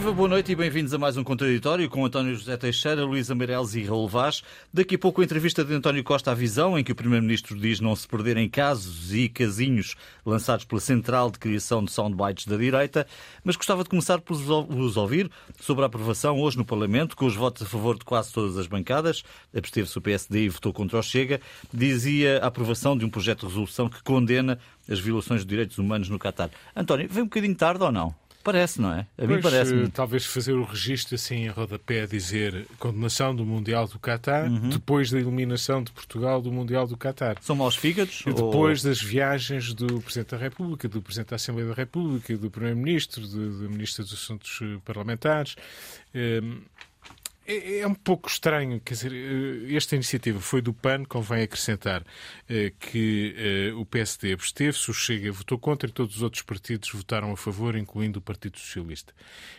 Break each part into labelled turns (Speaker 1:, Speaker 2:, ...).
Speaker 1: Viva, boa noite e bem-vindos a mais um Contraditório com António José Teixeira, Luísa Meireles e Raul Vaz. Daqui a pouco a entrevista de António Costa à Visão, em que o Primeiro-Ministro diz não se perderem casos e casinhos lançados pela Central de Criação de Soundbites da direita, mas gostava de começar por vos ouvir sobre a aprovação hoje no Parlamento, com os votos a favor de quase todas as bancadas, absteve-se o PSD e votou contra o Chega, dizia a aprovação de um projeto de resolução que condena as violações de direitos humanos no Catar. António, vem um bocadinho tarde ou não? Parece, não é?
Speaker 2: A
Speaker 1: mim parece.
Speaker 2: Talvez fazer o registro assim em rodapé, dizer condenação do Mundial do Qatar, uhum. depois da eliminação de Portugal do Mundial do Qatar.
Speaker 1: São maus fígados?
Speaker 2: Depois ou... das viagens do Presidente da República, do Presidente da Assembleia da República, do Primeiro-Ministro, do, do Ministro dos Assuntos Parlamentares. Um, é, é, um pouco estranho, quer dizer, eh, esta iniciativa foi do PAN, convém acrescentar eh, que eh, o PSD absteve-se, o Chega votou contra e todos os outros partidos votaram a favor, incluindo o Partido Socialista.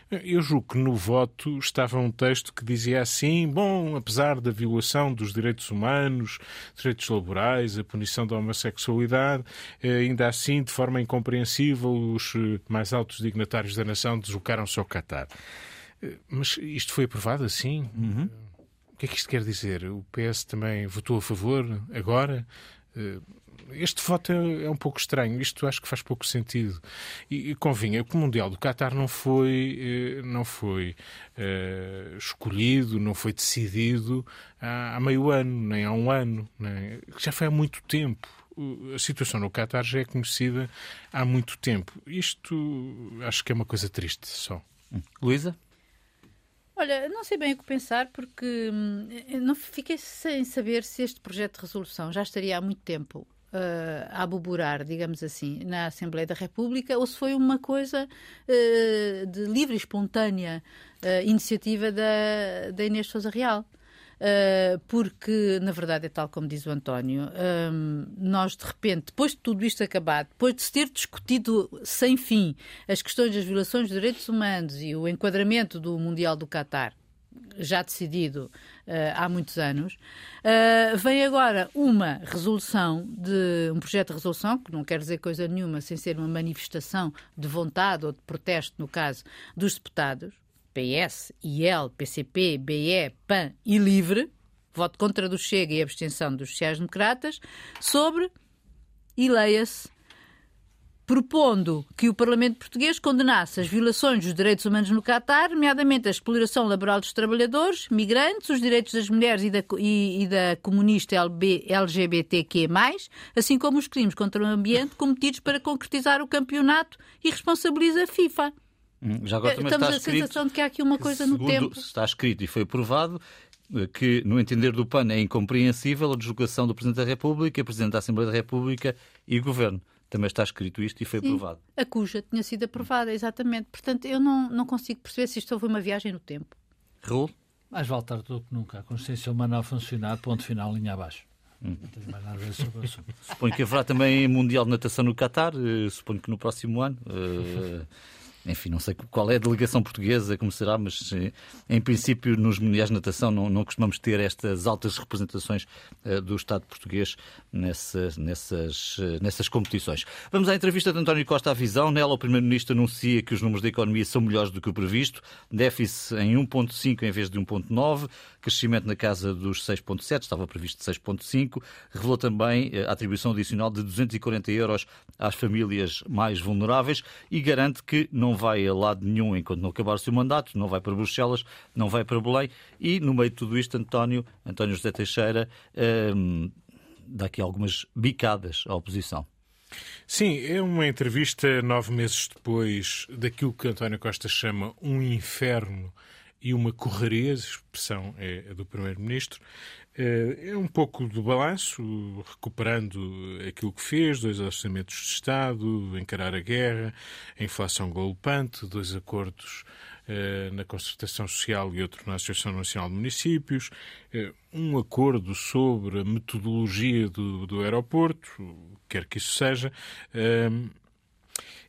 Speaker 2: Eu julgo que no voto estava um texto que dizia assim: bom, apesar da violação dos direitos humanos, direitos laborais, a punição da homossexualidade, ainda assim, de forma incompreensível, os mais altos dignatários da nação deslocaram-se ao Qatar. Mas isto foi aprovado assim? Uhum. O que é que isto quer dizer? O PS também votou a favor agora? Eh, este voto é, é, um pouco estranho. Isto acho que faz pouco sentido. E, e convinha que o Mundial do Qatar não foi, eh, não foi uh, escolhido, não foi decidido há, há, meio ano, nem há um ano. Nem, já foi há muito tempo. A situação no Qatar já é conhecida há muito tempo. Isto acho que é uma coisa triste só.
Speaker 1: Hum. Luísa?
Speaker 3: Olha, não sei bem o que pensar porque hum, não fiquei sem saber se este projeto de resolução já estaria há muito tempo uh, a aboborar, digamos assim, na Assembleia da República ou se foi uma coisa uh, de livre e espontânea uh, iniciativa da, da Inês Souza Real. Uh, porque, na verdade, é tal como diz o António, um, nós de repente, depois de tudo isto acabar, depois de se ter discutido sem fim as questões das violações dos direitos humanos e o enquadramento do Mundial do Qatar, já decidido uh, há muitos anos, vem agora uma resolução de um projeto de resolução, que não quer dizer coisa nenhuma sem ser uma manifestação de vontade ou de protesto, no caso dos deputados, PS, IL, PCP, BE, PAN e LIVRE, voto contra do Chega e abstenção dos sociais-democratas, sobre, e leia-se, propondo que o Parlamento Português condenasse as violações dos direitos humanos no Catar, nomeadamente a exploração laboral dos trabalhadores, migrantes, os direitos das mulheres e da, e, e da comunista LB, LGBTQ+, assim como os crimes contra o ambiente cometidos para concretizar o campeonato e responsabiliza a FIFA.
Speaker 1: Hum, já agora também
Speaker 3: Estamos
Speaker 1: está
Speaker 3: a escrito, sensação de que há aqui uma coisa
Speaker 1: segundo,
Speaker 3: no tempo.
Speaker 1: Está escrito e foi aprovado eh, que, no entender do PAN, é incompreensível a deslocação do Presidente da República, Presidente da Assembleia da República e Governo. Também está escrito isto e foi Sim, aprovado.
Speaker 3: A cuja tinha sido aprovada, exatamente. Portanto, eu não, não consigo perceber se isto foi uma viagem no tempo.
Speaker 1: Raul?
Speaker 4: Mais vale tarde do que nunca. A consciência humana a funcionar, ponto final, linha abaixo. Hum.
Speaker 1: Suponho que haverá também Mundial de Natação no Qatar, uh, suponho que no próximo ano. Uh, enfim, não sei qual é a delegação portuguesa, como será, mas eh, em princípio nos Mundiais de Natação não, não costumamos ter estas altas representações uh, do Estado português nessas, nessas, uh, nessas competições. Vamos à entrevista de António Costa à Visão. Nela, o Primeiro-Ministro anuncia que os números da economia são melhores do que o previsto, déficit em 1,5 em vez de 1,9, crescimento na casa dos 6,7, estava previsto 6,5, revelou também a atribuição adicional de 240 euros às famílias mais vulneráveis e garante que não não vai a lado nenhum enquanto não acabar o seu mandato, não vai para Bruxelas, não vai para Belém. E, no meio de tudo isto, António, António José Teixeira hum, dá aqui algumas bicadas à oposição.
Speaker 2: Sim, é uma entrevista nove meses depois daquilo que António Costa chama um inferno e uma correria, a expressão é do Primeiro-Ministro, eh, é um pouco do balanço, recuperando aquilo que fez, dois orçamentos de Estado, encarar a guerra, a inflação galopante, dois acordos eh, na concertação social e outro na Associação Nacional de Municípios, eh, um acordo sobre a metodologia do, do aeroporto, quer que isso seja,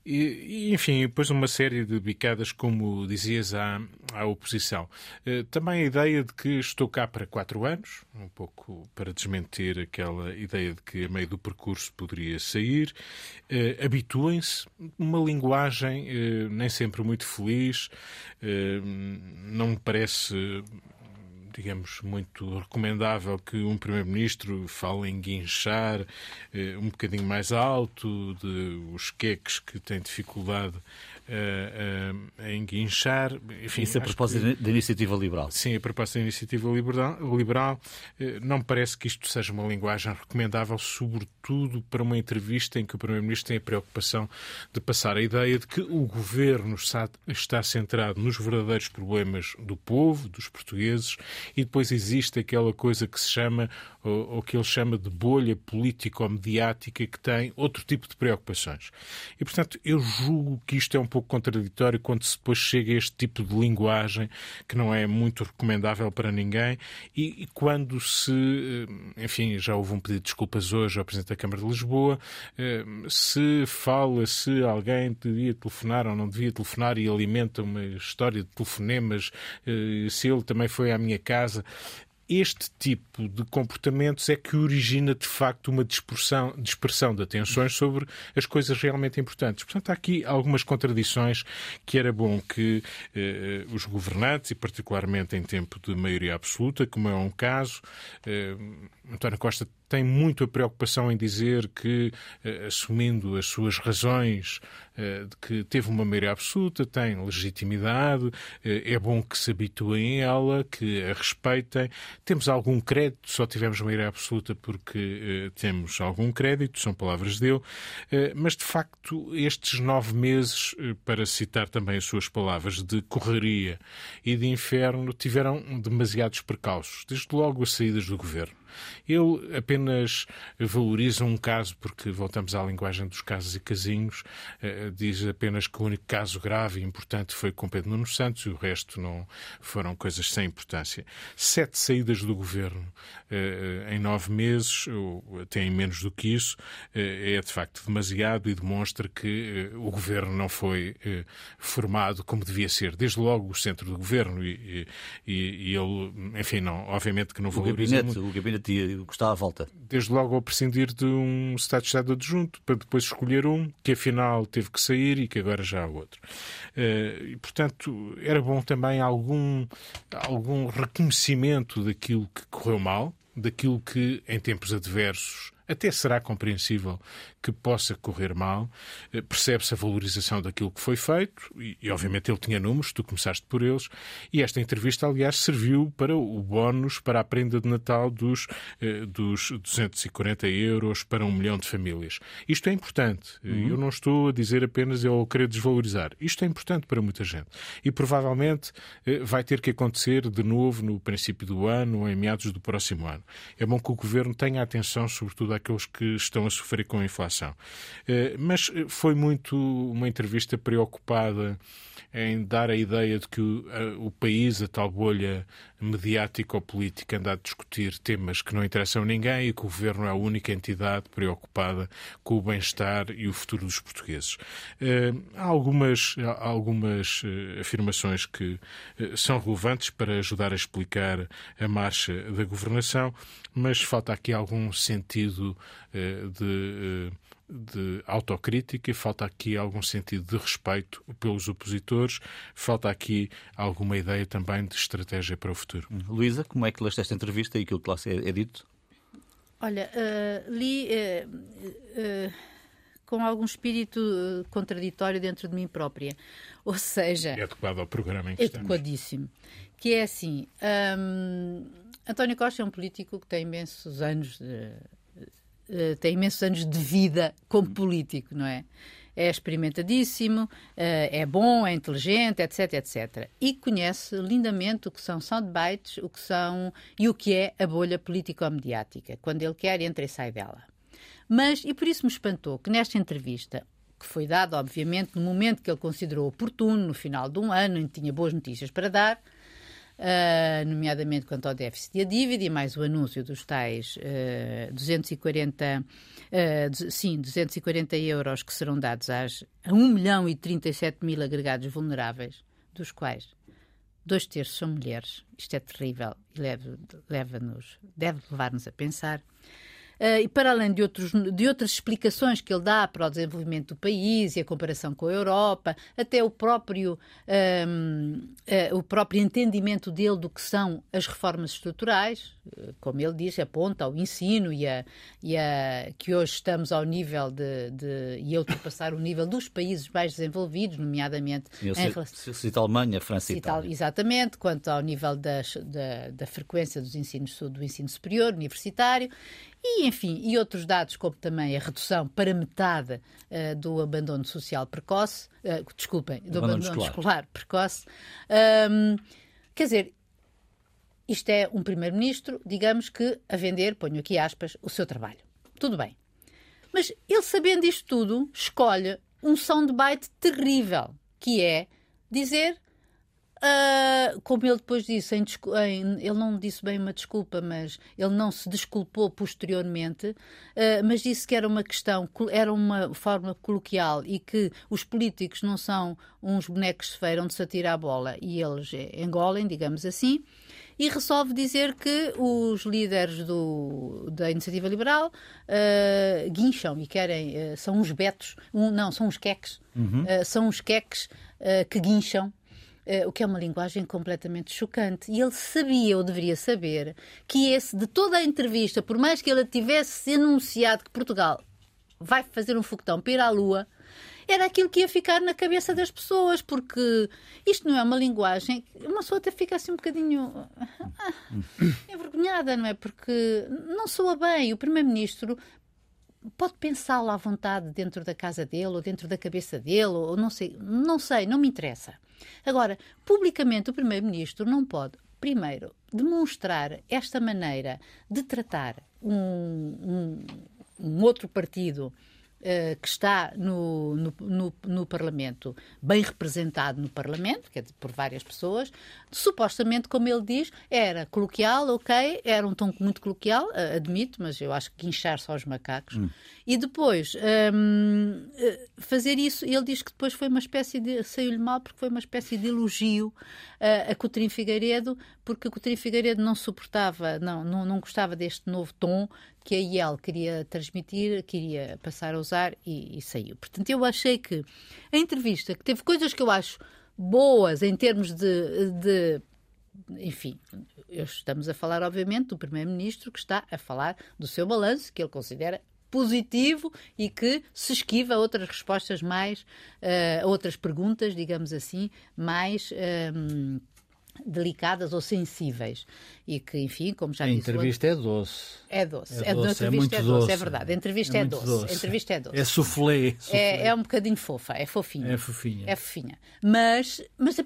Speaker 2: E, enfim, depois uma série de bicadas, como dizias, à, à oposição. Uh, também a ideia de que estou cá para quatro anos, um pouco para desmentir aquela ideia de que a meio do percurso poderia sair. Uh, Habituem-se, uma linguagem uh, nem sempre muito feliz, não me parece digamos, muito recomendável que um Primeiro-Ministro fale em guinchar eh, um bocadinho mais alto, de os queques que têm dificuldade uh, em guinchar.
Speaker 1: Enfim, Isso a propósito que, da iniciativa liberal.
Speaker 2: Sim, a propósito da iniciativa liberal, liberal não me parece que isto seja uma linguagem recomendável, sobretudo para uma entrevista em que o Primeiro-Ministro tem a preocupação de passar a ideia de que o governo está, está centrado nos verdadeiros problemas do povo, dos portugueses, e depois existe aquela coisa que se chama, ou, ou que ele chama de bolha político-mediática, que tem outro tipo de preocupações. E, portanto, eu julgo que isto é um pouco contraditório quando se depois chega a este tipo de linguagem que não é muito recomendável para ninguém. E, e quando se, eh, enfim, já houve um pedido de desculpas hoje ao Presidente da Câmara de Lisboa, eh, se fala se alguém devia telefonar ou não devia telefonar e alimenta uma história de telefonemas, eh, se ele também foi à minha casa este tipo de comportamentos é que origina, de facto, uma dispersão, dispersão de atenções sobre as coisas realmente importantes. Portanto, há aqui algumas contradições que era bom que eh, os governantes, e particularmente em tempo de maioria absoluta, como é um caso, eh, António Costa tem muito a preocupação em dizer que, eh, assumindo as suas razões, eh, de que teve uma maioria absoluta, tem legitimidade, eh, é bom que se habituem a ela, que a respeitem. Temos algum crédito, só tivemos maioria absoluta porque temos algum crédito, são palavras dele, mas de facto estes nove meses, para citar também as suas palavras, de correria e de inferno, tiveram demasiados precalços, desde logo as saídas do governo. Ele apenas valoriza um caso, porque voltamos à linguagem dos casos e casinhos, eh, diz apenas que o único caso grave e importante foi com Pedro Nuno Santos e o resto não foram coisas sem importância. Sete saídas do governo eh, em nove meses, ou até em menos do que isso, eh, é de facto demasiado e demonstra que o governo não foi formado como devia ser. Desde logo o centro do governo e, e, e ele, enfim, não, obviamente que não valoriza.
Speaker 1: O gabinete, muito. o gabinete tinha, gostava à volta.
Speaker 2: Desde logo ao prescindir de um Estado de Estado adjunto, para depois escolher um que afinal teve que sair e que agora já há outro. Uh, e, portanto, era bom também algum, algum reconhecimento daquilo que correu mal, daquilo que em tempos adversos até será compreensível que possa correr mal. Eh, percebe-se a valorização daquilo que foi feito e, e, obviamente, ele tinha números, tu começaste por eles. E esta entrevista, aliás, serviu para o bónus para a prenda de Natal dos, eh, dos 240 euros para um milhão de famílias. Isto é importante. Uhum. Eu não estou a dizer apenas eu querer desvalorizar. Isto é importante para muita gente. E provavelmente eh, vai ter que acontecer de novo no princípio do ano ou em meados do próximo ano. É bom que o governo tenha atenção, sobretudo, àqueles que estão a sofrer com a inflação inflação. Eh, mas eh, foi muito uma entrevista preocupada em dar a ideia de que o, o país, a tal bolha mediática ou política, anda a discutir temas que não interessam a ninguém e que o governo é a única entidade preocupada com o bem-estar e o futuro dos portugueses. Eh, há algumas, há algumas afirmações que são relevantes para ajudar a explicar a marcha da governação, mas falta aqui algum sentido de de autocrítica, falta aqui algum sentido de respeito pelos opositores, falta aqui alguma ideia também de estratégia para o futuro.
Speaker 1: Luísa, como é que leste esta entrevista e aquilo que lá é, é dito?
Speaker 3: Olha, uh, li uh, uh, com algum espírito contraditório dentro de mim própria. Ou seja.
Speaker 2: É adequado ao programa em que
Speaker 3: Adequadíssimo. Estamos. Que é assim: um, António Costa é um político que tem imensos anos de eh, tem imensos anos de vida como político, não é? É experimentadíssimo, uh, é bom, é inteligente, etc, etc. E conhece lindamente o que são soundbites, o que são e o que é a bolha político-mediática. Quando ele quer, entra e sai dela. Mas, e por isso me espantou que nesta entrevista, que foi dada, obviamente, no momento que ele considerou oportuno, no final de um ano, em que tinha boas notícias para dar, uh, nomeadamente quanto ao déficit e a dívida, e mais o anúncio dos tais uh, 240, uh, sim, 240 euros que serão dados às, a 1 milhão e 37 mil agregados vulneráveis, dos quais dois terços são mulheres. Isto é terrível e leva-nos, deve levar-nos a pensar. Uh, e para além de, outros, de outras explicações que ele dá para o desenvolvimento do país e a comparação com a Europa, até o próprio, um, uh, eh, o próprio entendimento dele do que são as reformas estruturais, uh, como ele diz, aponta ao ensino e a, e a que hoje estamos ao nível de, de e ultrapassar o nível dos países mais desenvolvidos, nomeadamente
Speaker 1: eu em relação... cito Alemanha, França e Itália.
Speaker 3: Exatamente, quanto ao nível das, da, da frequência dos ensinos, do ensino superior, universitário, e, enfim, e outros dados, como também a redução para metade uh, do abandono social precoce, uh, desculpem, do abandono, abandono escolar. escolar. precoce. Um, quer dizer, isto é um primeiro-ministro, digamos que a vender, ponho aqui aspas, o seu trabalho. Tudo bem. Mas ele, sabendo isto tudo, escolhe um soundbite terrível, que é dizer Uh, como ele depois disse, em, em, ele não disse bem uma desculpa, mas ele não se desculpou posteriormente, uh, mas disse que era uma questão, era uma forma coloquial e que os políticos não são uns bonecos de feira onde se atira a bola. E eles engolem, digamos assim, e resolve dizer que os líderes do, da Iniciativa Liberal uh, guincham e querem, são uns betos, um, não, são uns queques, uhum. são uns queques que guincham Uh, o que é uma linguagem completamente chocante. E ele sabia, ou deveria saber, que esse, de toda a entrevista, por mais que ele tivesse anunciado que Portugal vai fazer um foguetão para ir à Lua, era aquilo que ia ficar na cabeça das pessoas, porque isto não é uma linguagem. Uma pessoa até fica assim um bocadinho ah, envergonhada, não é? Porque não soa bem. O Primeiro-Ministro pode pensá-lo à vontade dentro da casa dele ou dentro da cabeça dele, ou não sei, não sei, não me interessa. Agora, publicamente, o Primeiro-Ministro não pode, primeiro, demonstrar esta maneira de tratar um, um, um outro partido Uh, que está no, no, no, no, Parlamento, bem representado no Parlamento, quer dizer, por várias pessoas, supostamente, como ele diz, era coloquial, ok, era um tom muito coloquial, uh, admito, mas eu acho que guinchar só os macacos. Hum. E depois, um, eh, fazer isso, ele diz que depois foi uma espécie de. saiu-lhe mal porque foi uma espécie de elogio a Coutinho Figueiredo, porque Coutinho Figueiredo não suportava, não, não, não gostava deste novo tom que a IEL queria transmitir, queria passar a usar e, e saiu. Portanto, eu achei que a entrevista, que teve coisas que eu acho boas em termos de, de enfim, estamos a falar, obviamente, do Primeiro-Ministro que está a falar do seu balanço, que ele considera positivo e que se esquiva a outras respostas mais, uh, outras perguntas, digamos assim, mais. Um, eh, delicadas ou sensíveis e que, enfim, como já
Speaker 4: a
Speaker 3: disse...
Speaker 4: A entrevista é doce.
Speaker 3: É doce. É, doce. É, muito é doce, doce, é verdade. A entrevista é, é doce. doce. Entrevista é doce.
Speaker 4: É soufflé.
Speaker 3: É, é um bocadinho fofa, é fofinha.
Speaker 4: É fofinha.
Speaker 3: É fofinha. Mas, mas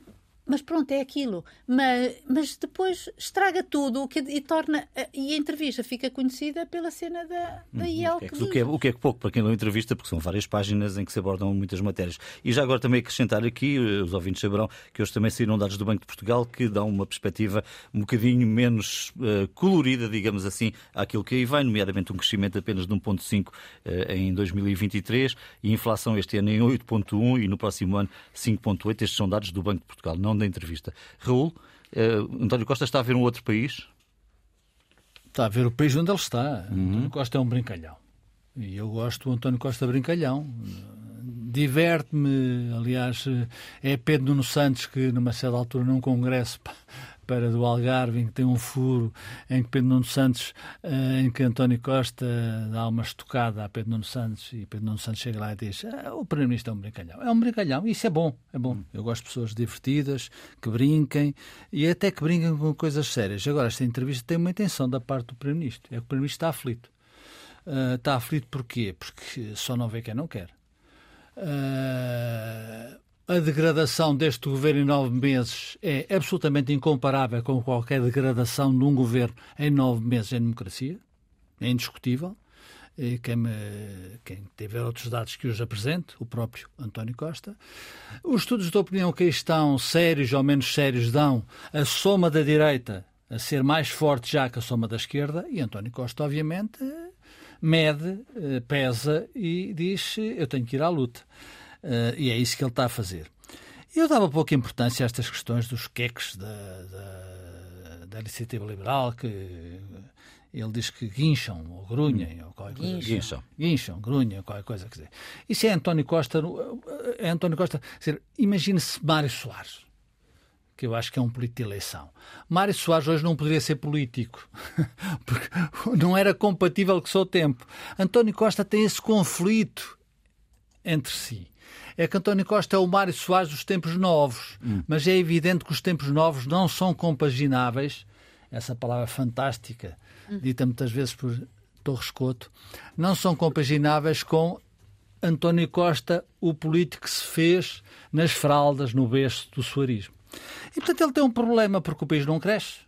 Speaker 3: mas pronto, é aquilo. Mas, mas depois estraga tudo que, e torna. E a entrevista fica conhecida pela cena da, da uhum. IEL.
Speaker 1: Que o, que é, o que é pouco para quem não entrevista, porque são várias páginas em que se abordam muitas matérias. E já agora também acrescentar aqui, eh, os ouvintes saberão que hoje também saíram dados do Banco de Portugal que dão uma perspectiva um bocadinho menos uh, colorida, digamos assim, àquilo que aí vem, nomeadamente um crescimento apenas de 1,5% uh, em 2023 e inflação este ano em 8,1% e no próximo ano 5,8%. Estes são dados do Banco de Portugal, não da entrevista. Raul, uh, António Costa está a ver um outro país?
Speaker 4: Está a ver o país onde ele está. Uhum. António Costa é um brincalhão. E eu gosto do António Costa brincalhão. Diverte-me, aliás, é Pedro Nuno Santos que, numa certa altura, num congresso, para do Algarve, em que tem um furo, em que Pedro Nuno Santos, uh, em que António Costa dá uma estocada a Pedro Nuno Santos e Pedro Nuno Santos chega lá e diz ah, o Primeiro-Ministro é um brincalhão. É um brincalhão, isso é bom, é bom. Eu gosto de pessoas divertidas, que brinquem e até que brinquem com coisas sérias. Agora, esta entrevista tem uma intenção da parte do Primeiro-Ministro, é que o Primeiro-Ministro está aflito. Uh, está aflito porquê? Porque só não vê quem não quer. Uh, a degradação deste governo em nove meses é absolutamente incomparável com qualquer degradação de um governo em nove meses em democracia. É indiscutível. Quem, me, quem tiver outros dados que os apresente, o próprio António Costa. Os estudos de opinião que aí estão, sérios ou menos sérios, dão a soma da direita a ser mais forte já que a soma da esquerda, e António Costa, obviamente, mede, eh, pesa e diz: Eu tenho que ir à luta. Eh, e é isso que ele está a fazer. Eu dava pouca importância a estas questões dos queques da, da, da iniciativa liberal, que ele diz que guincham ou grunhem ou qualquer coisa.
Speaker 1: Guincham.
Speaker 4: Guincham, grunhem, qualquer coisa. Quer dizer. Isso é António Costa. É António Costa. Imagine-se Mário Soares que eu acho que é um político de eleição. Mário Soares hoje não poderia ser político, porque não era compatível com o seu tempo. António Costa tem esse conflito entre si. É que António Costa é o Mário Soares dos tempos novos, hum. mas é evidente que os tempos novos não são compagináveis, essa palavra fantástica, hum. dita muitas vezes por Torres Couto, não são compagináveis com António Costa, o político que se fez nas fraldas, no berço do suarismo. E, portanto, ele tem um problema porque o país não cresce.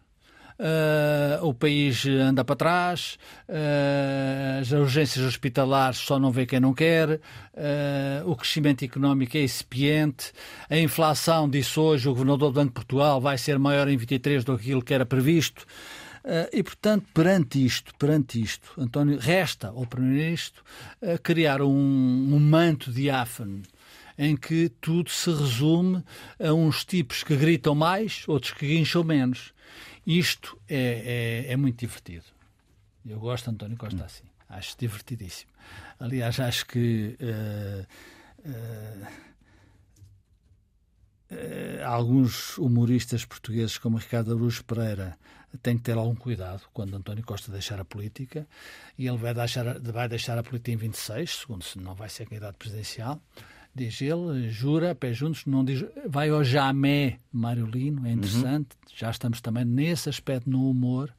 Speaker 4: Uh, o país anda para trás, uh, as urgências hospitalares só não vê quem não quer, uh, o crescimento económico é incipiente, a inflação, disse hoje o Governador do Banco de Portugal, vai ser maior em 23 do que aquilo que era previsto. e, portanto, perante isto, perante isto, António, resta ao Primeiro-Ministro criar um, um manto diáfano em que tudo se resume a uns tipos que gritam mais, outros que guincham menos. Isto é, é, é muito divertido. Eu gosto de António Costa assim. Acho divertidíssimo. Aliás, acho que uh, uh, uh, alguns humoristas portugueses, como Ricardo Aruz Pereira, têm que ter algum cuidado quando António Costa deixar a política. E ele vai deixar, vai deixar a política em 26, segundo se não vai ser candidato presidencial diz ele, jura, pé juntos, não diz, vai ao Jamé Mário Lino, é interessante, uhum. já estamos também nesse aspecto no humor.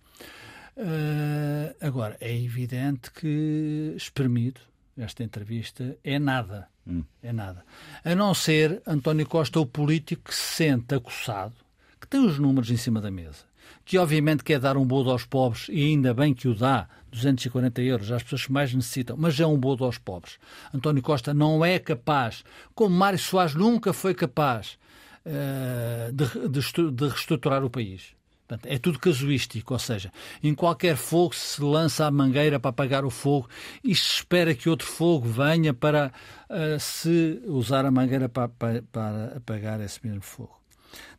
Speaker 4: Uh, agora, é evidente que espremido, esta entrevista, é nada. Hum. É nada. A não ser António Costa, o político que se sente acossado, que tem os números em cima da mesa, que obviamente quer dar um bolo aos pobres, e ainda bem que o dá, 240 euros às pessoas que mais necessitam, mas é um bolo aos pobres. António Costa não é capaz, como Mário Soares nunca foi capaz, uh, de, de, de reestruturar o país. Portanto, é tudo casuístico, ou seja, em qualquer fogo se lança a mangueira para apagar o fogo e se espera que outro fogo venha para uh, se usar a mangueira para, para, para apagar esse mesmo fogo.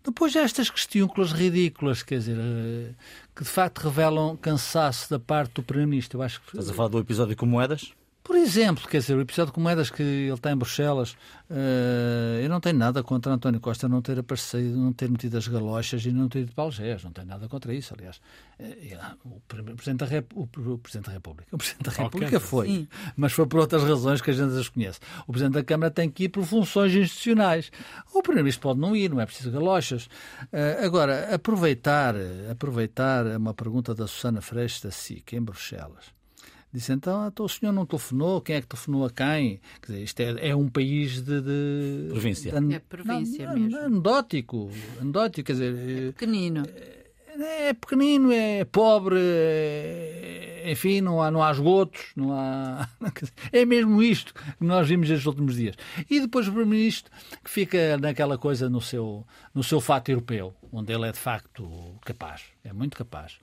Speaker 4: Depois há estas questões ridículas, quer dizer, eh, que de facto revelam cansaço da parte do Primeiro-Ministro. Que...
Speaker 1: Estás a falar do episódio com moedas?
Speaker 4: Por exemplo, quer dizer, o episódio com moedas que ele está em Bruxelas, uh, eu não tenho nada contra António Costa não ter aparecido, não ter metido as galochas e não ter ido para Algés. Não tenho nada contra isso, aliás. Uh, o, Presidente da Rep... o, Presidente da República, o Presidente da República foi, Sim. mas foi por outras razões que a gente as conhece. O Presidente da Câmara tem que ir por funções institucionais. O Primeiro-Ministro pode não ir, não é preciso galochas. Uh, agora, aproveitar, aproveitar uma pergunta da Susana Freixo da SIC, em Bruxelas Disse então, então o senhor não telefonou, quem é que telefonou a quem? Quer dizer, isto é, é um país de. de
Speaker 1: província.
Speaker 3: De, é província não, mesmo.
Speaker 4: Anedótico, anedótico, quer dizer.
Speaker 3: É pequenino.
Speaker 4: É, é pequenino, é pobre, é, enfim, não há, não há esgotos, não há. É mesmo isto que nós vimos estes últimos dias. E depois o Primeiro-Ministro que fica naquela coisa no seu, no seu fato europeu, onde ele é de facto capaz, é muito capaz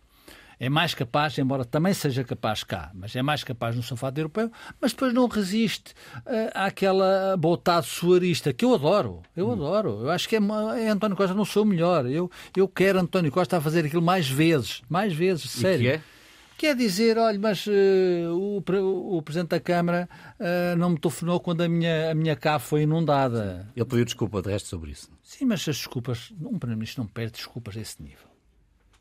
Speaker 4: é mais capaz, embora também seja capaz cá, mas é mais capaz no sofá europeu, mas depois não resiste uh, àquela botada suarista, que eu adoro, eu hum. adoro. Eu acho que é, é, António Costa não sou o melhor. Eu, eu quero António Costa a fazer aquilo mais vezes, mais vezes, sério.
Speaker 1: E que é?
Speaker 4: Quer dizer, olha, mas uh, o, o, Presidente da Câmara uh, não me telefonou quando a minha, a minha cave foi inundada.
Speaker 1: Ele pediu desculpa de resto sobre isso.
Speaker 4: Sim, mas as desculpas, um Primeiro-Ministro não pede desculpas a esse nível.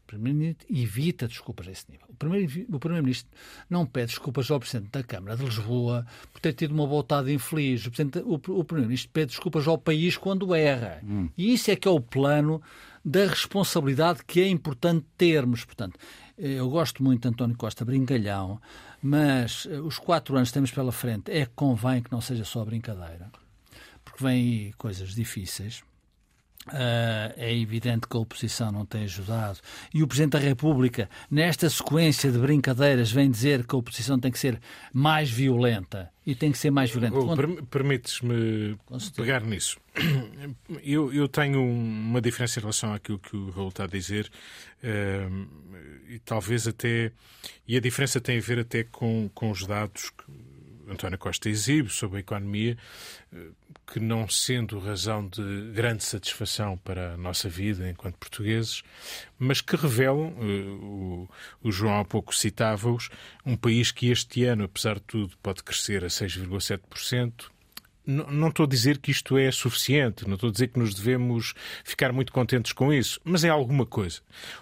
Speaker 4: O Primeiro-Ministro evita desculpas a esse nível. O Primeiro-Ministro não pede desculpas ao Presidente da Câmara de Lisboa por ter tido uma voltada infeliz. O, Primeiro-Ministro pede desculpas ao país quando erra. Hum. E isso é que é o plano da responsabilidade que é importante termos. Portanto, eu gosto muito de António Costa brincalhão, mas eh, os quatro anos que temos pela frente é que convém que não seja só brincadeira, porque vêm aí coisas difíceis Uh, é evidente que a oposição não tem ajudado. E o Presidente da República, nesta sequência de brincadeiras, vem dizer que a oposição tem que ser mais violenta. E tem que ser mais violenta.
Speaker 2: Oh, Permites-me pegar nisso. Eu, eu, tenho uma diferença em relação àquilo que o Raul está a dizer, uh, e talvez até. E a diferença tem a ver até com, com os dados que António Costa exibe sobre a economia, eh, que não sendo razão de grande satisfação para a nossa vida enquanto portugueses, mas que revelam, eh, o, João há pouco citava-os, um país que este ano, apesar de tudo, pode crescer a 6,7%, não estou a dizer que isto é suficiente, não estou a dizer que nos devemos ficar muito contentes com isso, mas é alguma coisa.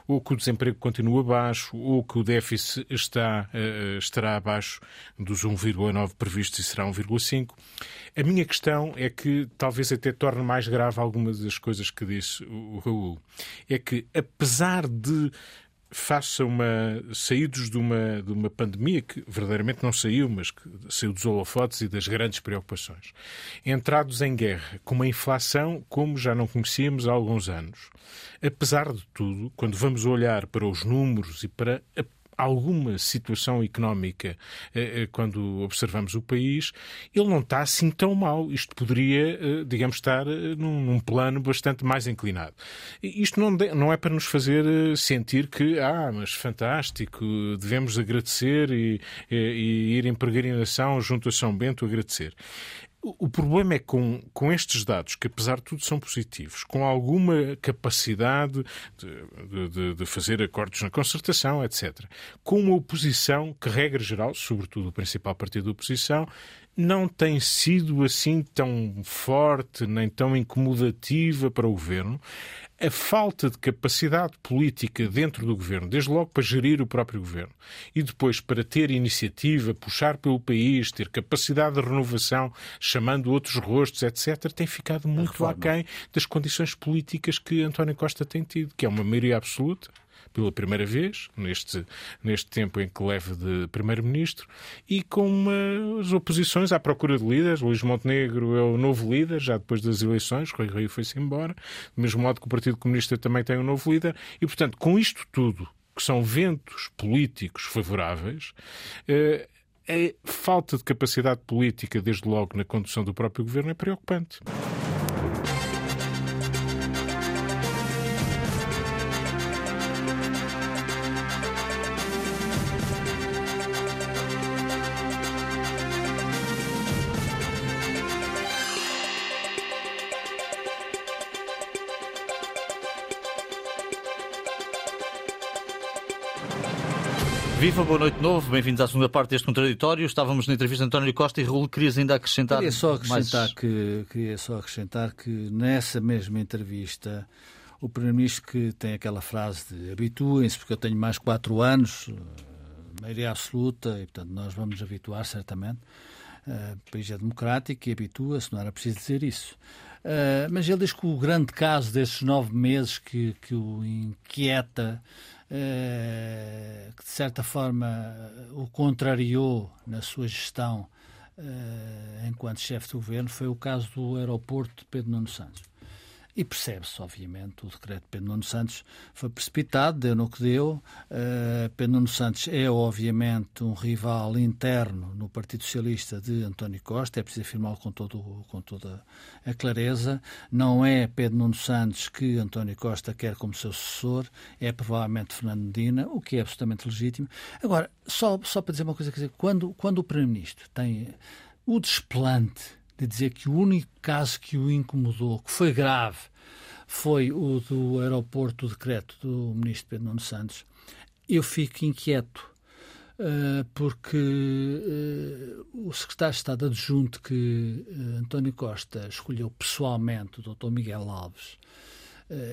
Speaker 2: Ou que o desemprego continua baixo, ou que o déficit está, uh, estará abaixo dos 1,9 previstos e será 1,5. A minha questão é que talvez até torne mais grave algumas das coisas que disse o Raul. É que, apesar de faça uma saídos de uma de uma pandemia que verdadeiramente não saiu, mas que saiu dos holofotes e das grandes preocupações. Entrados em guerra, com uma inflação como já não conhecíamos há alguns anos. Apesar de tudo, quando vamos olhar para os números e para a alguma situação económica eh, eh, quando observamos o país, ele não está assim tão mal. Isto poderia, eh, digamos, estar num, plano bastante mais inclinado. Isto não, é para nos fazer sentir que, ah, mas fantástico, devemos agradecer e, e ir em peregrinação junto a São Bento agradecer. O problema é com, com estes dados, que apesar de tudo são positivos, com alguma capacidade de, de, de, fazer acordos na concertação, etc., com uma oposição que, regra geral, sobretudo o principal partido da oposição, não tem sido assim tão forte nem tão incomodativa para o governo. A falta de capacidade política dentro do governo, desde logo para gerir o próprio governo, e depois para ter iniciativa, puxar pelo país, ter capacidade de renovação, chamando outros rostos, etc., tem ficado muito aquém das condições políticas que António Costa tem tido, que é uma maioria absoluta pela primeira vez, neste, neste tempo em que leva de Primeiro-Ministro, e com umas oposições à procura de líderes. Luís Montenegro é o novo líder, já depois das eleições, Rui Rio foi-se embora, do mesmo modo que o Partido Comunista também tem um novo líder, e, portanto, com isto tudo, que são ventos políticos favoráveis, eh, a falta de capacidade política, desde logo na condução do próprio governo, é preocupante.
Speaker 1: Viva, boa noite de novo, bem-vindos à segunda parte deste contraditório. Estávamos na entrevista de António Costa e Raul, querias ainda acrescentar?
Speaker 4: Queria só acrescentar, mais... que, queria só acrescentar que nessa mesma entrevista o Primeiro-Ministro que tem aquela frase de habituem-se porque eu tenho mais quatro anos, eh, maioria absoluta, e portanto nós vamos habituar certamente. Uh, o país é democrático e habitua-se, não era preciso dizer isso. Uh, mas ele diz que o grande caso desses nove meses que, que o inquieta que de certa forma o contrariou na sua gestão eh, enquanto chefe de governo foi o caso do aeroporto de Pedro Nuno Santos. E percebe-se, obviamente, o decreto de Pedro Nuno Santos foi precipitado, deu no que deu. Uh, Pedro Nuno Santos é, obviamente, um rival interno no Partido Socialista de António Costa, é preciso afirmá-lo com, todo, com toda a clareza. Não é Pedro Nuno Santos que António Costa quer como seu sucessor, é provavelmente Fernando Medina, o que é absolutamente legítimo. Agora, só, só para dizer uma coisa, quer dizer, quando, quando o Primeiro-Ministro tem o desplante de dizer que o único caso que o incomodou, que foi grave, foi o do aeroporto, o decreto do ministro Pedro Nuno Santos, eu fico inquieto. Uh, porque uh, o secretário de Estado adjunto que uh, António Costa escolheu pessoalmente, o Dr. Miguel Alves,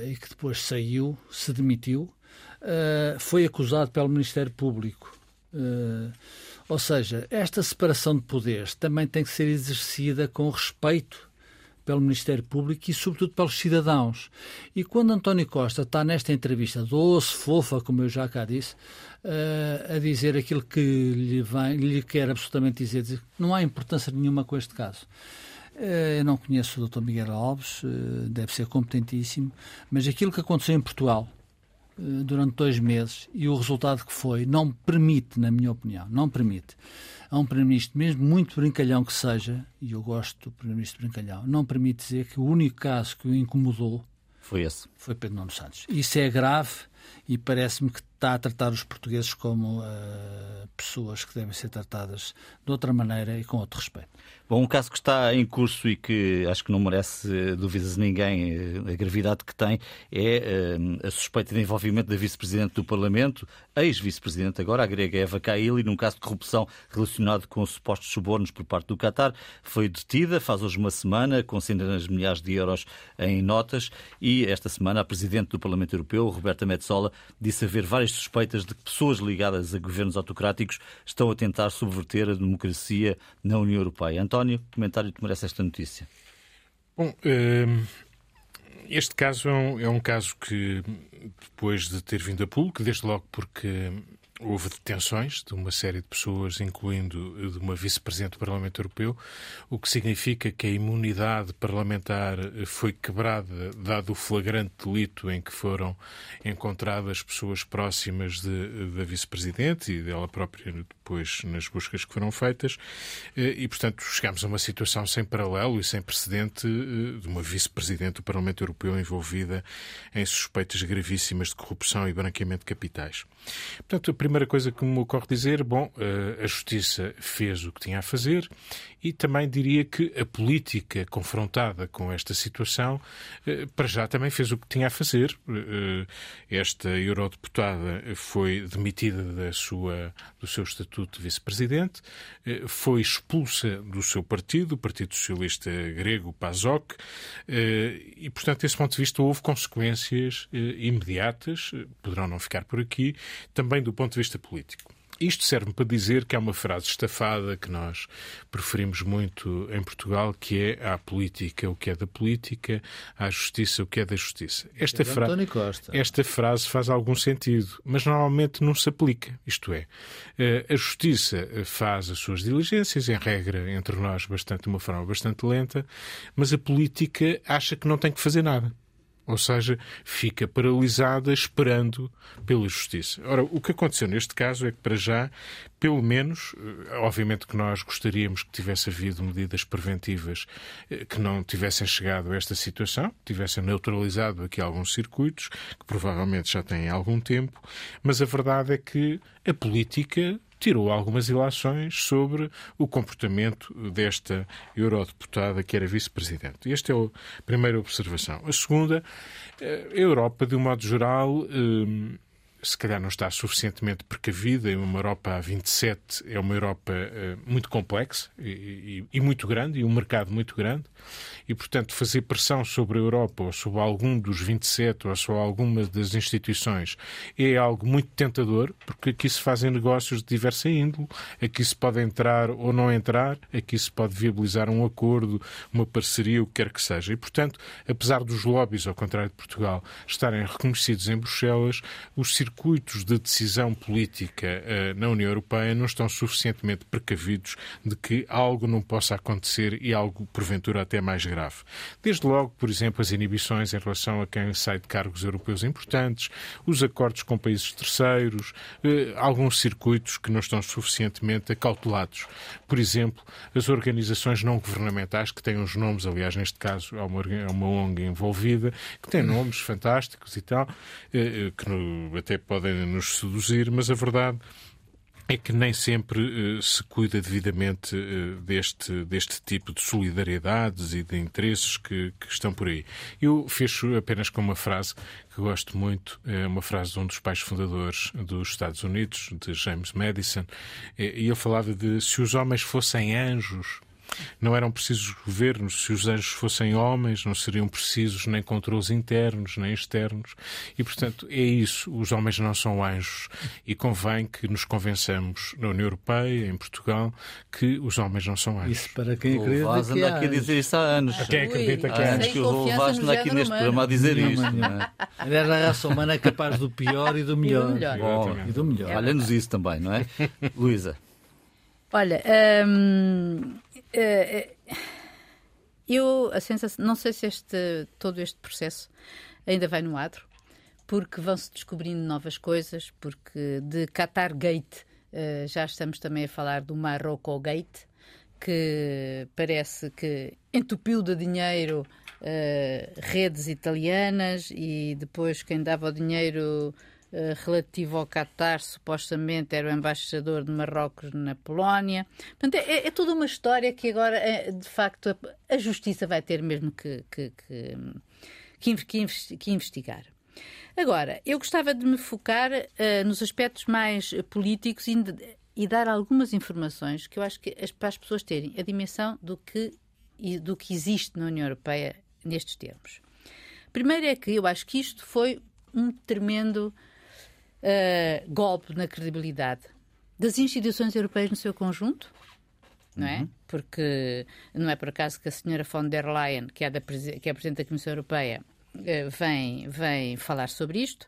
Speaker 4: e que depois saiu, se demitiu, foi acusado pelo Ministério Público Uh, ou seja, esta separação de poderes também tem que ser exercida com respeito pelo Ministério Público e, sobretudo, pelos cidadãos. E quando António Costa está nesta entrevista doce, fofa, como eu já cá disse, uh, a dizer aquilo que lhe, vem, lhe quer absolutamente dizer, dizer, não há importância nenhuma com este caso. Eh, eu não conheço o Dr. Miguel Alves, eh, deve ser competentíssimo, mas aquilo que aconteceu em Portugal durante dois meses e o resultado que foi não permite, na minha opinião, não permite a um Primeiro-Ministro, mesmo muito brincalhão que seja, e eu gosto do Primeiro-Ministro brincalhão, não permite dizer que o único caso que o incomodou
Speaker 1: foi esse.
Speaker 4: Foi Pedro Nuno Santos. Isso é grave e parece-me que está a tratar os portugueses como uh, pessoas que devem ser tratadas de outra maneira e com outro respeito.
Speaker 1: Bom, um caso que está em curso e que acho que não merece eh, dúvidas de ninguém eh, a gravidade que tem é uh, a suspeita de envolvimento da vice-presidente do Parlamento, ex-vice-presidente agora, a grega Eva Kaili, num caso de corrupção relacionado com supostos subornos por parte do Qatar. Foi detida faz hoje uma semana, com centenas de milhares de euros em notas e esta semana a presidente do Parlamento Europeu, Roberta Metsola, disse haver várias suspeitas de que pessoas ligadas a governos autocráticos estão a tentar subverter a democracia na União Europeia. António, comentário que merece esta notícia.
Speaker 2: Bom, ehm, este caso é um, é um caso que, depois de ter vindo a público, desde logo porque houve detenções de uma série de pessoas, incluindo de uma vice-presidente do Parlamento Europeu, o que significa que a imunidade parlamentar foi quebrada, dado o flagrante delito em que foram encontradas pessoas próximas de, da vice-presidente e dela própria depois nas buscas que foram feitas, e, portanto, chegámos a uma situação sem paralelo e sem precedente eh, de uma vice-presidente do Parlamento Europeu envolvida em suspeitas gravíssimas de corrupção e branqueamento de capitais. Portanto, a primeira coisa que me ocorre dizer, bom, eh, a Justiça fez o que tinha a fazer e também diria que a política confrontada com esta situação, eh, para já também fez o que tinha a fazer. Eh, esta eurodeputada foi demitida da sua, do seu estatuto de vice-presidente, foi expulsa do seu partido, o Partido Socialista Grego, PASOK, e, portanto, desse ponto de vista, houve consequências imediatas, poderão não ficar por aqui, também do ponto de vista político. Isto serve para dizer que há uma frase estafada que nós preferimos muito em Portugal, que é à política o que é da política, à justiça o que é da justiça.
Speaker 4: Esta, fra...
Speaker 2: Esta frase faz algum sentido, mas normalmente não se aplica. Isto é, eh, a justiça faz as suas diligências, em regra, entre nós, bastante, de uma forma bastante lenta, mas a política acha que não tem que fazer nada. Ou seja, fica paralisada esperando pela justiça. Ora, o que aconteceu neste caso é que, para já, pelo menos, eh, obviamente que nós gostaríamos que tivesse havido medidas preventivas eh, que não tivessem chegado a esta situação, tivessem neutralizado aqui alguns circuitos, que provavelmente já têm algum tempo, mas a verdade é que a política tirou algumas ilações sobre o comportamento desta eurodeputada que era vice-presidente. Esta é a primeira observação. A segunda, eh, a Europa, de um modo geral, eh, se calhar não está suficientemente precavida. Uma Europa a 27 é uma Europa uh, muito complexa e, e, e, muito grande, e um mercado muito grande. E, portanto, fazer pressão sobre a Europa ou sobre algum dos 27 ou sobre alguma das instituições é algo muito tentador, porque aqui se fazem negócios de diversa índole, aqui se pode entrar ou não entrar, aqui se pode viabilizar um acordo, uma parceria, o que quer que seja. E, portanto, apesar dos lobbies, ao contrário de Portugal, estarem reconhecidos em Bruxelas, os de decisão política uh, na União Europeia não estão suficientemente precavidos de que algo não possa acontecer e algo, porventura, até mais grave. Desde logo, por exemplo, as inibições em relação a quem sai de cargos europeus importantes, os acordos com países terceiros, uh, alguns circuitos que não estão suficientemente acautelados. Por exemplo, as organizações não governamentais, que têm uns nomes, aliás, neste caso, há uma, uma ONG envolvida, que tem nomes fantásticos e tal, uh, que no, podem nos seduzir, mas a verdade é que nem sempre uh, se cuida devidamente uh, deste, deste tipo de solidariedades e de interesses que, que, estão por aí. Eu fecho apenas com uma frase que gosto muito, é uma frase de um dos pais fundadores dos Estados Unidos, de James Madison, e ele falava de se os homens fossem anjos não eram precisos governos. Se os anjos fossem homens, não seriam precisos nem controles internos, nem externos. E, portanto, é isso. Os homens não são anjos. E convém que nos convençamos na União Europeia, em Portugal, que os homens não são anjos.
Speaker 4: Isso para quem acredita. O
Speaker 1: Vaz anda aqui a dizer isso há anos.
Speaker 2: A quem acredita que
Speaker 1: há anos que o Vaz anda aqui neste programa a dizer isto.
Speaker 4: Aliás, a raça humana é capaz do pior e do melhor. E do melhor.
Speaker 1: Bom, e do melhor. Olha-nos isso também, não é? Luísa.
Speaker 3: Olha, hum, é, é, eu a sensação, não sei se este, todo este processo ainda vai no adro, porque vão-se descobrindo novas coisas, porque de Qatar Gate uh, já estamos também a falar do Marroco Gate, que parece que entupiu de dinheiro redes italianas e depois quem dava o dinheiro uh, relativo ao Qatar supostamente era o embaixador de Marrocos na Polónia. Portanto, é, é toda uma história que agora, de facto, a, a justiça vai ter mesmo que, que, que, que, que investigar. Agora, eu gostava de me focar uh, nos aspectos mais políticos e, e, dar algumas informações que eu acho que as, para as pessoas terem a dimensão do que, do que existe na União Europeia nestes termos. Primeiro é que eu acho que isto foi um tremendo uh, golpe na credibilidade das instituições europeias no seu conjunto, não é? Uhum. Porque não é por acaso que a senhora von der Leyen, que é, da, que é a Presidente da Comissão Europeia, eh, vem, vem falar sobre isto.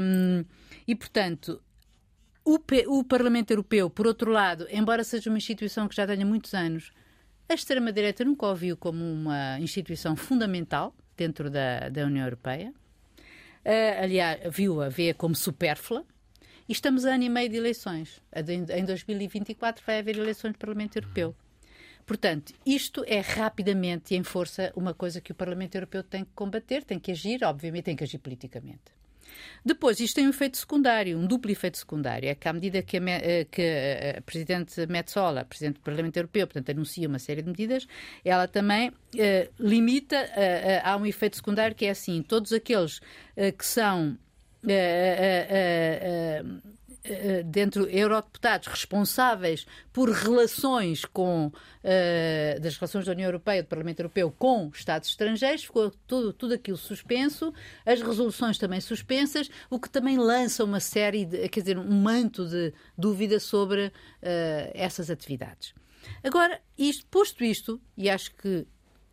Speaker 3: Um, e, portanto, o, o, Parlamento Europeu, por outro lado, embora seja uma instituição que já tenha muitos anos, a extrema-direita nunca o viu como uma instituição fundamental dentro da, da União Europeia. Uh, aliás, viu-a, vê como supérflua. E estamos a ano e meio de eleições. Em 2024 vai haver eleições do Parlamento Europeu. Portanto, isto é rapidamente e em força uma coisa que o Parlamento Europeu tem que combater, tem que agir, obviamente tem que agir politicamente. Depois, isto tem um efeito secundário, um duplo efeito secundário. É que à medida que a, eh, que a Presidente Metsola, Presidente do Parlamento Europeu, portanto, anuncia uma série de medidas, ela também eh, limita, eh, há um efeito secundário que é assim, todos aqueles que são eh, dentro eurodeputados responsáveis por relações com uh, das relações da União Europeia, do Parlamento Europeu com Estados estrangeiros, ficou tudo, tudo aquilo suspenso, as resoluções também suspensas, o que também lança uma série de, quer dizer, um manto de dúvida sobre uh, essas atividades. Agora, isto, posto isto, e acho que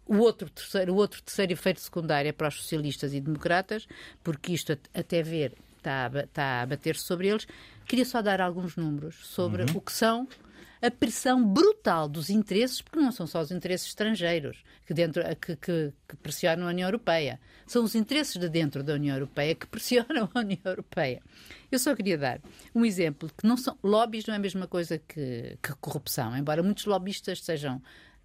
Speaker 3: o outro terceiro, o outro terceiro efeito secundário é para os socialistas e democratas, porque isto até ver está a, está a bater-se sobre eles. Queria só dar alguns números sobre uhum. o que são a pressão brutal dos interesses, porque não são só os interesses estrangeiros que, dentro, que, que, que, pressionam a União Europeia. São os interesses de dentro da União Europeia que pressionam a União Europeia. Eu só queria dar um exemplo que não são lobbies não é a mesma coisa que, que corrupção, embora muitos lobistas sejam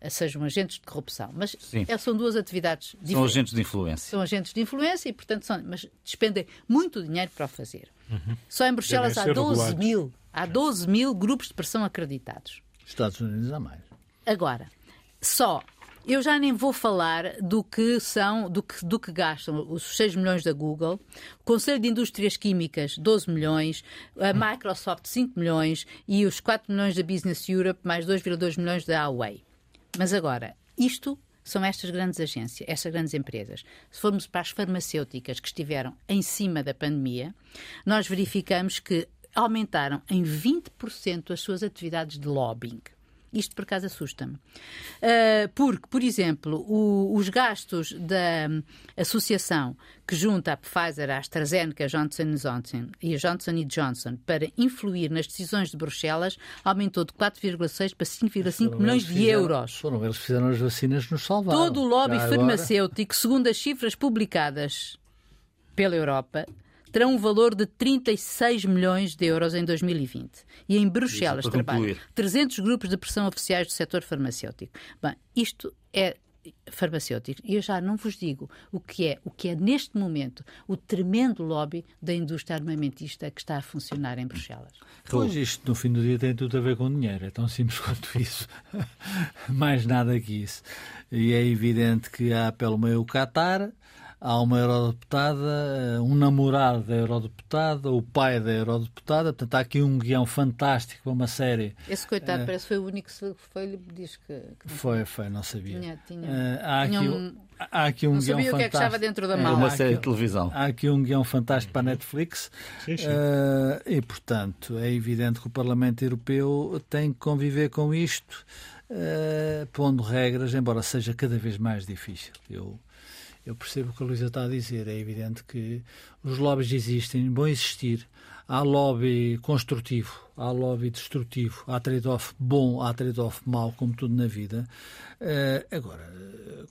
Speaker 3: sejam agentes de corrupção. Mas é, são duas atividades diferentes.
Speaker 1: São agentes de influência.
Speaker 3: São agentes de influência e, portanto, são, mas despendem muito dinheiro para o fazer. Uhum. Só em Bruxelas há 12 mil, há 12 mil grupos de pressão acreditados.
Speaker 4: Estados Unidos há mais.
Speaker 3: Agora, só eu já nem vou falar do que são, do que, do que gastam os 6 milhões da Google, o Conselho de Indústrias Químicas, 12 milhões, a Microsoft, 5 milhões e os 4 milhões da Business Europe, mais 2,2 milhões da Huawei. Mas agora, isto são estas grandes agências, estas grandes empresas. Se formos para as farmacêuticas que estiveram em cima da pandemia, nós verificamos que aumentaram em 20% as suas atividades de lobbying. Isto por acaso assusta-me. Uh, porque, por exemplo, o, os gastos da um, associação que junta a Pfizer, a AstraZeneca, Johnson Johnson e a Johnson Johnson para influir nas decisões de Bruxelas aumentou de 4,6 para 5,5 milhões de fizeram, euros.
Speaker 4: Foram eles que fizeram as vacinas nos salvaram.
Speaker 3: Todo o lobby farmacêutico, segundo as cifras publicadas pela Europa, terão um valor de 36 milhões de euros em 2020. E em Bruxelas trabalham 300 grupos de pressão oficiais do setor farmacêutico. Bem, isto é farmacêutico. E eu já não vos digo o que é, o que é neste momento o tremendo lobby da indústria armamentista que está a funcionar em Bruxelas.
Speaker 4: Pois isto no fim do dia tem tudo a ver com dinheiro, é tão simples quanto isso. Mais nada que isso. E é evidente que há pelo meio o Qatar, há uma eurodeputada, um namorado da eurodeputada, o pai da eurodeputada. Portanto, há aqui um guião fantástico para uma série.
Speaker 3: Esse coitado uh, parece que foi o único que foi, diz que.
Speaker 4: que foi, foi, não sabia.
Speaker 3: Tinha, tinha, uh,
Speaker 4: há,
Speaker 3: tinha
Speaker 4: aqui, um, há aqui um não guião
Speaker 3: sabia fantástico. o que é que estava dentro da mala. É
Speaker 1: uma série de televisão.
Speaker 4: Há aqui um guião fantástico para a Netflix. Sim, sim. Uh, e, portanto, é evidente que o Parlamento Europeu tem que conviver com isto. Uh, pondo regras, embora seja cada vez mais difícil. Eu eu percebo o que a Luísa está a dizer. É evidente que os lobbies existem, vão existir. há lobby construtivo, há lobby destrutivo, há trade-off bom, há trade-off mau, como tudo na vida. Uh, agora,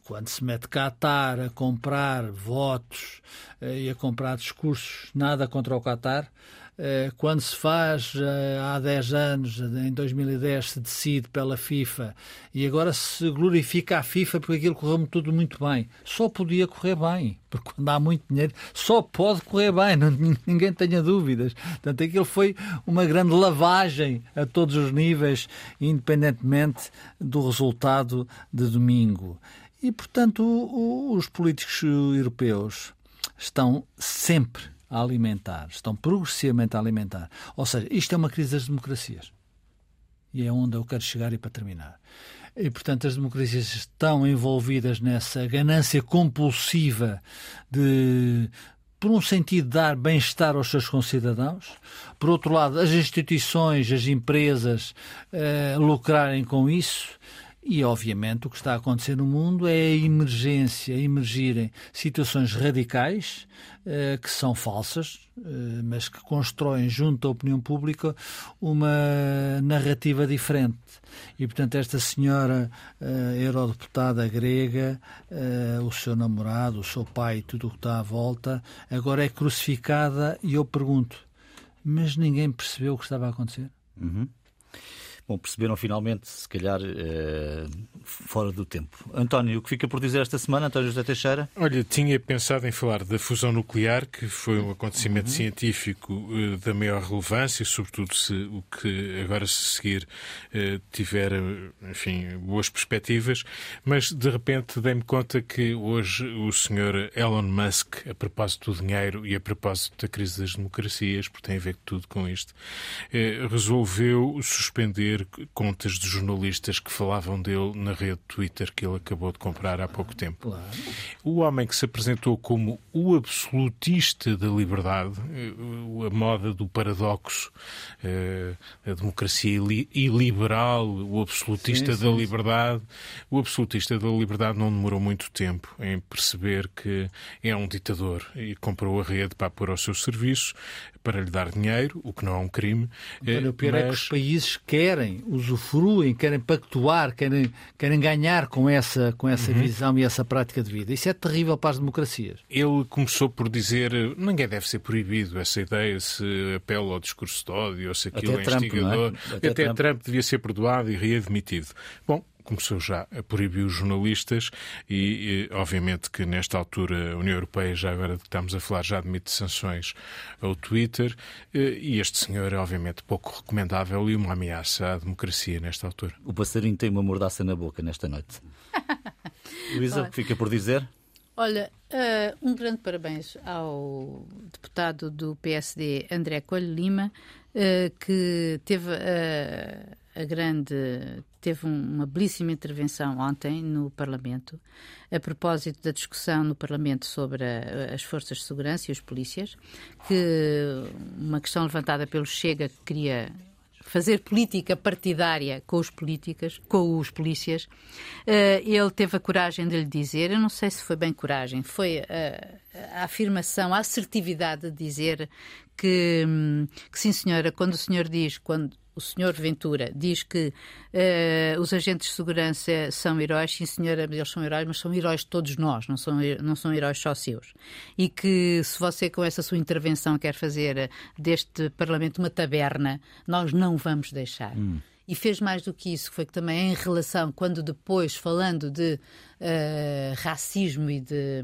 Speaker 4: quando se mete Qatar a comprar votos uh, e a comprar discursos, nada contra o Qatar, quando se faz eh, há 10 anos, em 2010, se decide pela FIFA e agora se glorifica a FIFA porque aquilo correu tudo muito bem. Só podia correr bem, porque quando há muito dinheiro, só pode correr bem, ninguém tenha dúvidas. Portanto, aquilo foi uma grande lavagem a todos os níveis, independentemente do resultado de domingo. E, portanto, os políticos europeus estão sempre a alimentar, estão progressivamente a alimentar. Ou seja, isto é uma crise das democracias. E é onde eu quero chegar e para terminar. E, portanto, as democracias estão envolvidas nessa ganância compulsiva de, por um sentido, dar bem-estar aos seus concidadãos, por outro lado, as instituições, as empresas eh, lucrarem com isso e, obviamente, o que está a acontecer no mundo é a emergência, emergirem situações radicais eh, que são falsas, eh, mas que constroem junto à opinião pública uma narrativa diferente. E, portanto, esta senhora eh, eurodeputada grega, o seu namorado, o seu pai, tudo o que está à volta, agora é crucificada e eu pergunto, mas ninguém percebeu o que estava a acontecer?
Speaker 1: Uhum. Bom, perceberam finalmente, se calhar, eh, fora do tempo. António, o que fica por dizer esta semana, António José Teixeira?
Speaker 2: Olha, tinha pensado em falar da fusão nuclear, que foi um acontecimento uhum. científico eh, da maior relevância, sobretudo se o que agora se seguir eh, tiver, enfim, boas perspectivas, mas de repente dei-me conta que hoje o senhor Elon Musk, a propósito do dinheiro e a propósito da crise das democracias, porque tem a ver tudo com isto, resolveu suspender contas de jornalistas que falavam dele na rede Twitter que ele acabou de comprar há pouco tempo. Claro. O homem que se apresentou como o absolutista da liberdade, eh, a moda do paradoxo, eh, a democracia iliberal, o absolutista sim, da sim, liberdade. O absolutista da liberdade não demorou muito tempo em perceber que é um ditador e comprou a rede para pôr ao seu serviço, para lhe dar dinheiro, o que não é um crime.
Speaker 4: Olha, o pior mas... é que os países querem, usufruem, querem pactuar, querem, querem ganhar com essa, com essa uhum. visão e essa prática de vida. Isso é terrível para as democracias.
Speaker 2: Ele começou por dizer ninguém deve ser proibido essa ideia se apela ao discurso de ódio ou se aquilo Até é Trump, instigador. É? Até, Até Trump. Trump devia ser perdoado e readmitido. Bom, começou já a proibir os jornalistas e, e, obviamente, que nesta altura a União Europeia, já agora estamos a falar, já admite sanções ao Twitter e este senhor é, obviamente, pouco recomendável e uma ameaça à democracia nesta altura.
Speaker 1: O passarinho tem uma mordaça na boca nesta noite. Luísa, o que fica por dizer?
Speaker 3: Olha, uh, um grande parabéns ao deputado do PSD, André Coelho Lima, uh, que teve uh, a grande teve uma belíssima intervenção ontem no Parlamento a propósito da discussão no Parlamento sobre a, as forças de segurança e os polícias, que uma questão levantada pelo Chega que queria fazer política partidária com os políticas, com os polícias, uh, ele teve a coragem de lhe dizer, eu não sei se foi bem coragem, foi a, a afirmação, a assertividade de dizer que, hum, que sim senhora, quando o senhor diz, quando o senhor Ventura diz que uh, os agentes de segurança são heróis, sim senhora, eles são heróis, mas são heróis de todos nós, não são, não são heróis só seus. E que se você com essa sua intervenção quer fazer deste Parlamento uma taberna, nós não vamos deixar. Hum e fez mais do que isso, foi que também em relação, quando depois, falando de uh, racismo e de,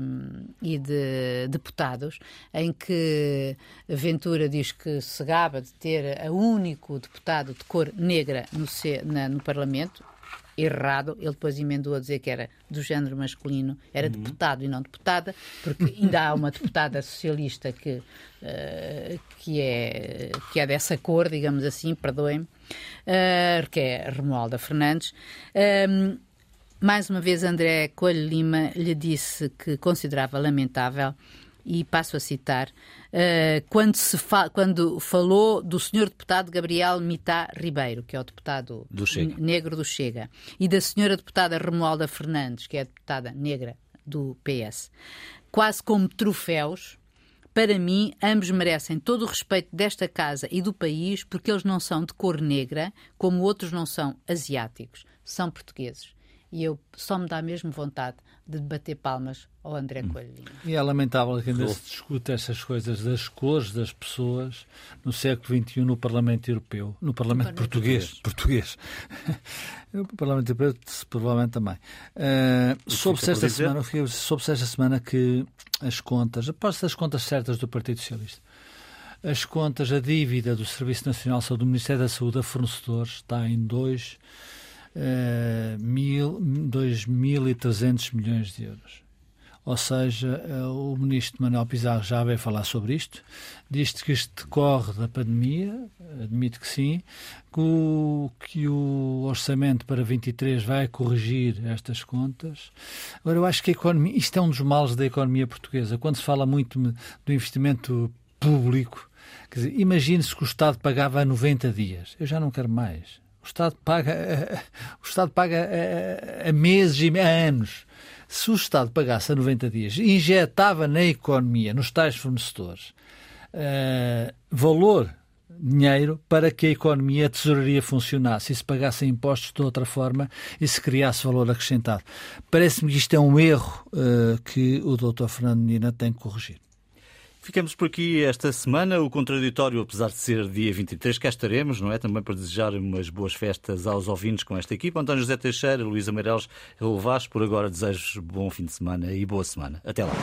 Speaker 3: e de deputados, em que Ventura diz que se gaba de ter a único deputado de cor negra no, na, no Parlamento, errado. Ele depois emendou a dizer que era do género masculino, era uhum. deputado e não deputada, porque ainda há uma deputada socialista que, uh, que, é, que é dessa cor, digamos assim, perdoem-me, uh, que é Romualda Fernandes. Um, mais uma vez, André Coelho Lima lhe disse que considerava lamentável e passo a citar, uh, quando, se fa quando falou do senhor deputado Gabriel Mitá Ribeiro, que é o deputado do negro do Chega, e da senhora deputada Romualda Fernandes, que é a deputada negra do PS, quase como troféus Para mim, ambos merecem todo o respeito desta casa e do país porque eles não são de cor negra, como outros não são asiáticos, são portugueses. E eu só me dá mesmo vontade de bater palmas ao André Coelho.
Speaker 4: E é lamentável que ainda se discute essas coisas das cores das pessoas no século XXI no Parlamento Europeu, no Parlamento, Parlamento português. Português. no Parlamento Europeu, provavelmente também. Uh, soube-se esta, semana, soube esta semana que as contas, após as contas certas do Partido Socialista, as contas, a dívida do Serviço Nacional de Saúde, do Ministério da Saúde a fornecedores está em 2 uh, mil, 2.300 milhões de euros. Ou seja, eh, o ministro Manuel Pizarro já veio falar sobre isto, diz que isto decorre da pandemia, admite que sim, que o, que o orçamento para 23 vai corrigir estas contas. Agora, eu acho que a economia, isto é um dos males da economia portuguesa. Quando se fala muito do investimento público, quer dizer, imagine-se que o Estado pagava a 90 dias. Eu já não quero mais. O Estado paga, o Estado paga a, a meses e a anos. Se o Estado pagasse a 90 dias, injetava na economia, nos tais fornecedores, uh, valor, dinheiro, para que a economia, a tesouraria funcionasse e se pagassem impostos de outra forma e se criasse valor acrescentado. Parece-me que isto é um erro uh, que o Dr. Fernando Medina tem que corrigir.
Speaker 1: Ficamos por aqui esta semana. O contraditório, apesar de ser dia 23, cá estaremos, não é? Também para desejar umas boas festas aos ouvintes com esta equipa. António José Teixeira, Luísa Meireles, eu Vaz. Por agora desejo bom fim de semana e boa semana. Até lá.